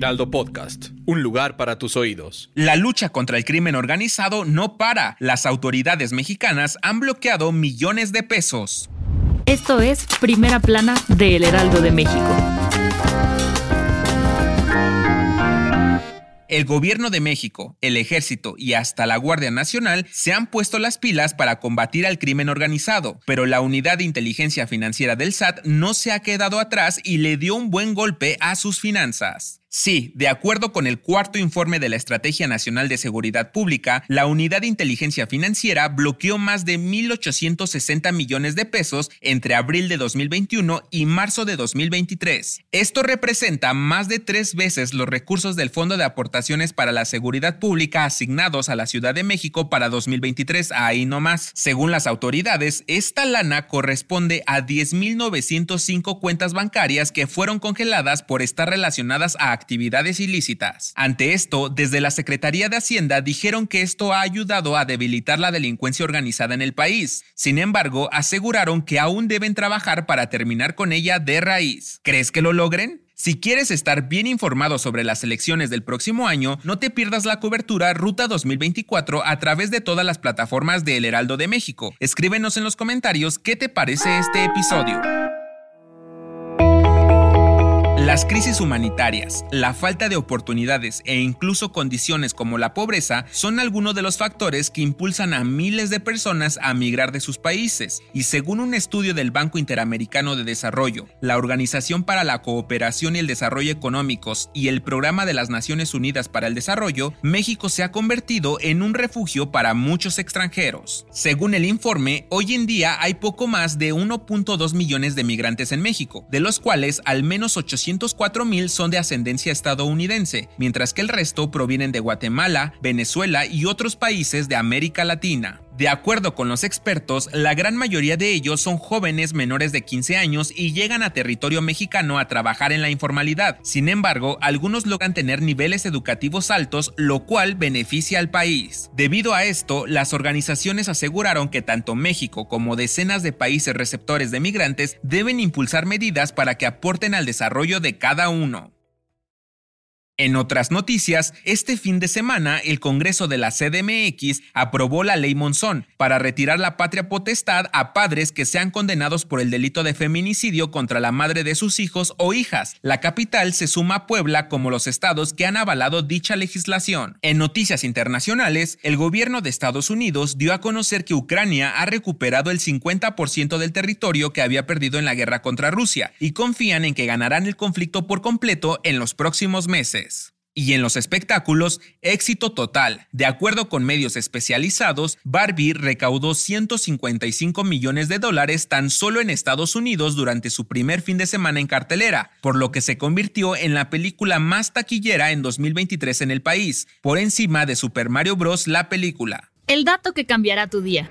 Heraldo Podcast, un lugar para tus oídos. La lucha contra el crimen organizado no para. Las autoridades mexicanas han bloqueado millones de pesos. Esto es Primera Plana de El Heraldo de México. El gobierno de México, el ejército y hasta la Guardia Nacional se han puesto las pilas para combatir al crimen organizado, pero la unidad de inteligencia financiera del SAT no se ha quedado atrás y le dio un buen golpe a sus finanzas. Sí, de acuerdo con el cuarto informe de la Estrategia Nacional de Seguridad Pública, la Unidad de Inteligencia Financiera bloqueó más de 1.860 millones de pesos entre abril de 2021 y marzo de 2023. Esto representa más de tres veces los recursos del Fondo de Aportaciones para la Seguridad Pública asignados a la Ciudad de México para 2023, ahí no más. Según las autoridades, esta lana corresponde a 10.905 cuentas bancarias que fueron congeladas por estar relacionadas a actividades ilícitas. Ante esto, desde la Secretaría de Hacienda dijeron que esto ha ayudado a debilitar la delincuencia organizada en el país. Sin embargo, aseguraron que aún deben trabajar para terminar con ella de raíz. ¿Crees que lo logren? Si quieres estar bien informado sobre las elecciones del próximo año, no te pierdas la cobertura Ruta 2024 a través de todas las plataformas de El Heraldo de México. Escríbenos en los comentarios qué te parece este episodio. Las crisis humanitarias, la falta de oportunidades e incluso condiciones como la pobreza son algunos de los factores que impulsan a miles de personas a migrar de sus países. Y según un estudio del Banco Interamericano de Desarrollo, la Organización para la Cooperación y el Desarrollo Económicos y el Programa de las Naciones Unidas para el Desarrollo, México se ha convertido en un refugio para muchos extranjeros. Según el informe, hoy en día hay poco más de 1.2 millones de migrantes en México, de los cuales al menos 800 mil son de ascendencia estadounidense, mientras que el resto provienen de Guatemala, Venezuela y otros países de América Latina. De acuerdo con los expertos, la gran mayoría de ellos son jóvenes menores de 15 años y llegan a territorio mexicano a trabajar en la informalidad. Sin embargo, algunos logran tener niveles educativos altos, lo cual beneficia al país. Debido a esto, las organizaciones aseguraron que tanto México como decenas de países receptores de migrantes deben impulsar medidas para que aporten al desarrollo de cada uno. En otras noticias, este fin de semana el Congreso de la CDMX aprobó la ley Monzón para retirar la patria potestad a padres que sean condenados por el delito de feminicidio contra la madre de sus hijos o hijas. La capital se suma a Puebla como los estados que han avalado dicha legislación. En noticias internacionales, el gobierno de Estados Unidos dio a conocer que Ucrania ha recuperado el 50% del territorio que había perdido en la guerra contra Rusia y confían en que ganarán el conflicto por completo en los próximos meses. Y en los espectáculos, éxito total. De acuerdo con medios especializados, Barbie recaudó 155 millones de dólares tan solo en Estados Unidos durante su primer fin de semana en cartelera, por lo que se convirtió en la película más taquillera en 2023 en el país, por encima de Super Mario Bros. la película. El dato que cambiará tu día.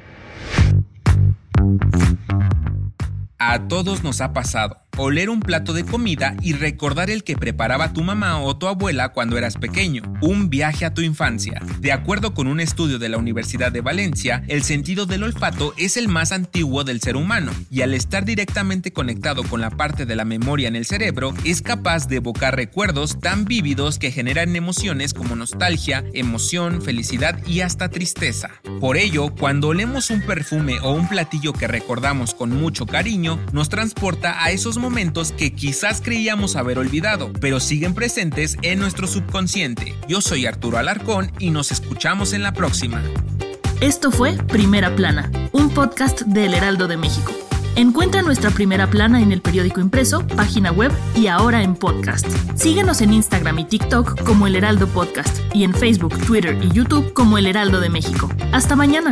A todos nos ha pasado oler un plato de comida y recordar el que preparaba tu mamá o tu abuela cuando eras pequeño. Un viaje a tu infancia. De acuerdo con un estudio de la Universidad de Valencia, el sentido del olfato es el más antiguo del ser humano y al estar directamente conectado con la parte de la memoria en el cerebro, es capaz de evocar recuerdos tan vívidos que generan emociones como nostalgia, emoción, felicidad y hasta tristeza. Por ello, cuando olemos un perfume o un platillo que recordamos con mucho cariño, nos transporta a esos momentos momentos que quizás creíamos haber olvidado, pero siguen presentes en nuestro subconsciente. Yo soy Arturo Alarcón y nos escuchamos en la próxima. Esto fue Primera Plana, un podcast del Heraldo de México. Encuentra nuestra primera plana en el periódico impreso, página web y ahora en podcast. Síguenos en Instagram y TikTok como El Heraldo Podcast y en Facebook, Twitter y YouTube como El Heraldo de México. Hasta mañana.